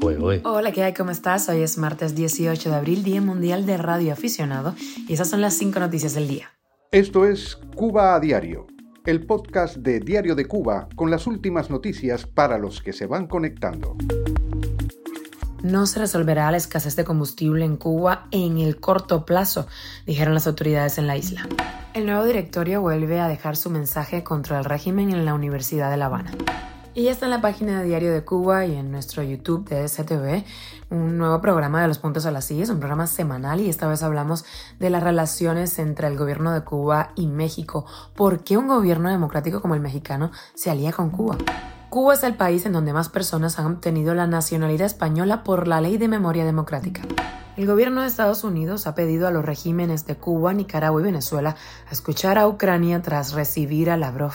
Hola, ¿qué hay? ¿Cómo estás? Hoy es martes 18 de abril, Día Mundial de Radio Aficionado, y esas son las cinco noticias del día. Esto es Cuba a Diario, el podcast de Diario de Cuba con las últimas noticias para los que se van conectando. No se resolverá la escasez de combustible en Cuba en el corto plazo, dijeron las autoridades en la isla. El nuevo directorio vuelve a dejar su mensaje contra el régimen en la Universidad de La Habana. Y ya está en la página de Diario de Cuba y en nuestro YouTube de STV un nuevo programa de los puntos a las sillas, un programa semanal y esta vez hablamos de las relaciones entre el gobierno de Cuba y México. ¿Por qué un gobierno democrático como el mexicano se alía con Cuba? Cuba es el país en donde más personas han obtenido la nacionalidad española por la ley de memoria democrática. El gobierno de Estados Unidos ha pedido a los regímenes de Cuba, Nicaragua y Venezuela a escuchar a Ucrania tras recibir a Lavrov.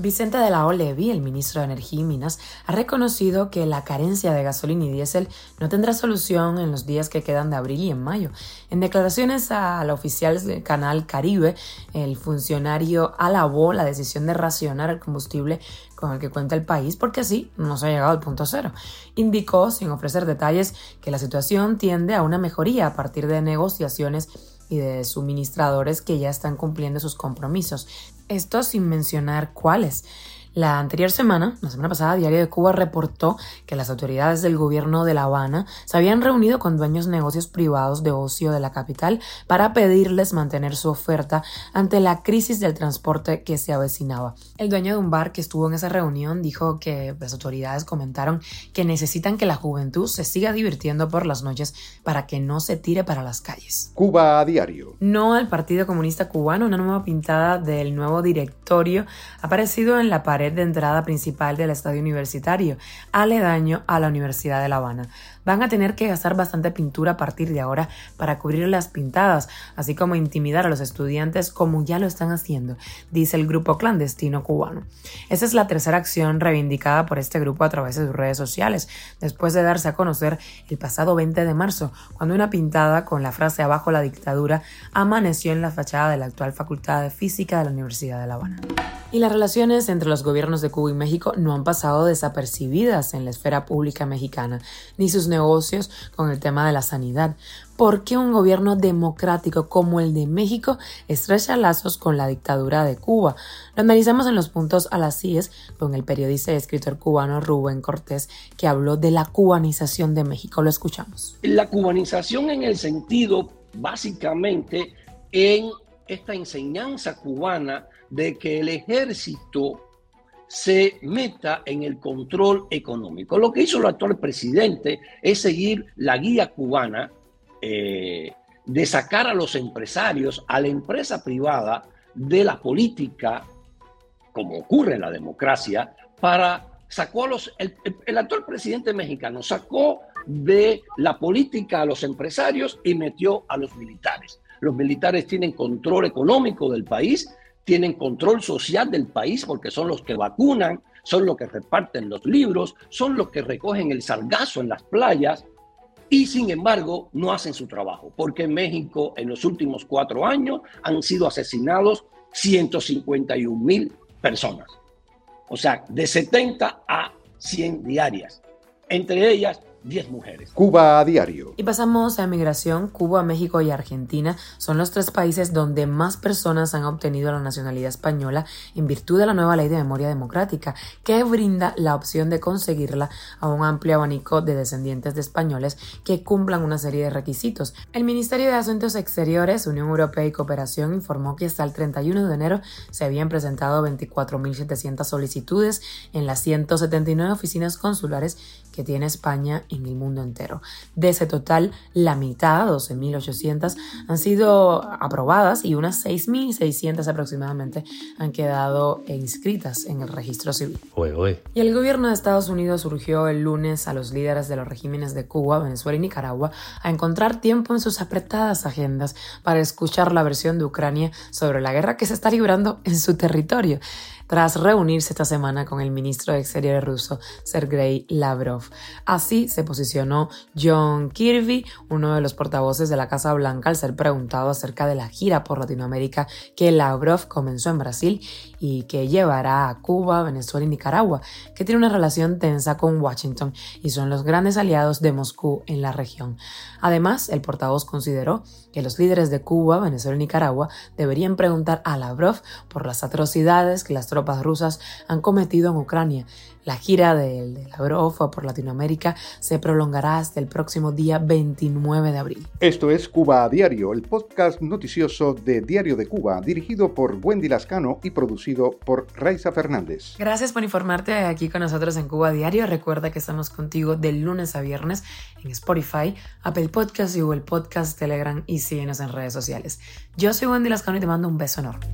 Vicente de la Olevi, el ministro de Energía y Minas, ha reconocido que la carencia de gasolina y diésel no tendrá solución en los días que quedan de abril y en mayo. En declaraciones a la oficial del canal Caribe, el funcionario alabó la decisión de racionar el combustible con el que cuenta el país porque así no se ha llegado al punto cero. Indicó, sin ofrecer detalles, que la situación tiende a una mejoría a partir de negociaciones y de suministradores que ya están cumpliendo sus compromisos. Esto sin mencionar cuáles. La anterior semana, la semana pasada, Diario de Cuba reportó que las autoridades del gobierno de La Habana se habían reunido con dueños de negocios privados de ocio de la capital para pedirles mantener su oferta ante la crisis del transporte que se avecinaba. El dueño de un bar que estuvo en esa reunión dijo que las autoridades comentaron que necesitan que la juventud se siga divirtiendo por las noches para que no se tire para las calles. Cuba a diario. No al Partido Comunista Cubano, una nueva pintada del nuevo directorio aparecido en la pared de entrada principal del estadio universitario, aledaño a la Universidad de La Habana. Van a tener que gastar bastante pintura a partir de ahora para cubrir las pintadas, así como intimidar a los estudiantes como ya lo están haciendo, dice el grupo clandestino cubano. Esa es la tercera acción reivindicada por este grupo a través de sus redes sociales, después de darse a conocer el pasado 20 de marzo, cuando una pintada con la frase abajo la dictadura amaneció en la fachada de la actual Facultad de Física de la Universidad de La Habana. Y las relaciones entre los gobiernos de Cuba y México no han pasado desapercibidas en la esfera pública mexicana, ni sus negocios con el tema de la sanidad. ¿Por qué un gobierno democrático como el de México estrecha lazos con la dictadura de Cuba? Lo analizamos en los puntos a las CIES con el periodista y escritor cubano Rubén Cortés, que habló de la cubanización de México. Lo escuchamos. La cubanización en el sentido, básicamente, en esta enseñanza cubana de que el ejército se meta en el control económico. Lo que hizo el actual presidente es seguir la guía cubana eh, de sacar a los empresarios, a la empresa privada, de la política, como ocurre en la democracia, para sacó a los el, el actual presidente mexicano sacó de la política a los empresarios y metió a los militares. Los militares tienen control económico del país, tienen control social del país porque son los que vacunan, son los que reparten los libros, son los que recogen el sargazo en las playas y sin embargo no hacen su trabajo, porque en México en los últimos cuatro años han sido asesinados 151 mil personas. O sea, de 70 a 100 diarias. Entre ellas 10 mujeres. Cuba a diario. Y pasamos a migración. Cuba, México y Argentina son los tres países donde más personas han obtenido la nacionalidad española en virtud de la nueva ley de memoria democrática, que brinda la opción de conseguirla a un amplio abanico de descendientes de españoles que cumplan una serie de requisitos. El Ministerio de Asuntos Exteriores, Unión Europea y Cooperación informó que hasta el 31 de enero se habían presentado 24.700 solicitudes en las 179 oficinas consulares que tiene España en el mundo entero. De ese total, la mitad, 12.800, han sido aprobadas y unas 6.600 aproximadamente han quedado inscritas en el registro civil. Y el gobierno de Estados Unidos surgió el lunes a los líderes de los regímenes de Cuba, Venezuela y Nicaragua a encontrar tiempo en sus apretadas agendas para escuchar la versión de Ucrania sobre la guerra que se está librando en su territorio tras reunirse esta semana con el ministro de Exteriores ruso, Sergei Lavrov. Así se posicionó John Kirby, uno de los portavoces de la Casa Blanca, al ser preguntado acerca de la gira por Latinoamérica que Lavrov comenzó en Brasil y que llevará a Cuba, Venezuela y Nicaragua, que tiene una relación tensa con Washington y son los grandes aliados de Moscú en la región. Además, el portavoz consideró que los líderes de Cuba, Venezuela y Nicaragua deberían preguntar a Lavrov por las atrocidades que las tropas rusas han cometido en Ucrania. La gira de, Lavrov por Latinoamérica se prolongará hasta el próximo día 29 de abril. Esto es Cuba a Diario, el podcast noticioso de Diario de Cuba, dirigido por Wendy Lascano y producido por Raiza Fernández. Gracias por informarte aquí con nosotros en Cuba a Diario. Recuerda que estamos contigo de lunes a viernes en Spotify, Apple Podcast y Google Podcast, Telegram y síguenos en redes sociales. Yo soy Wendy Lascano y te mando un beso enorme.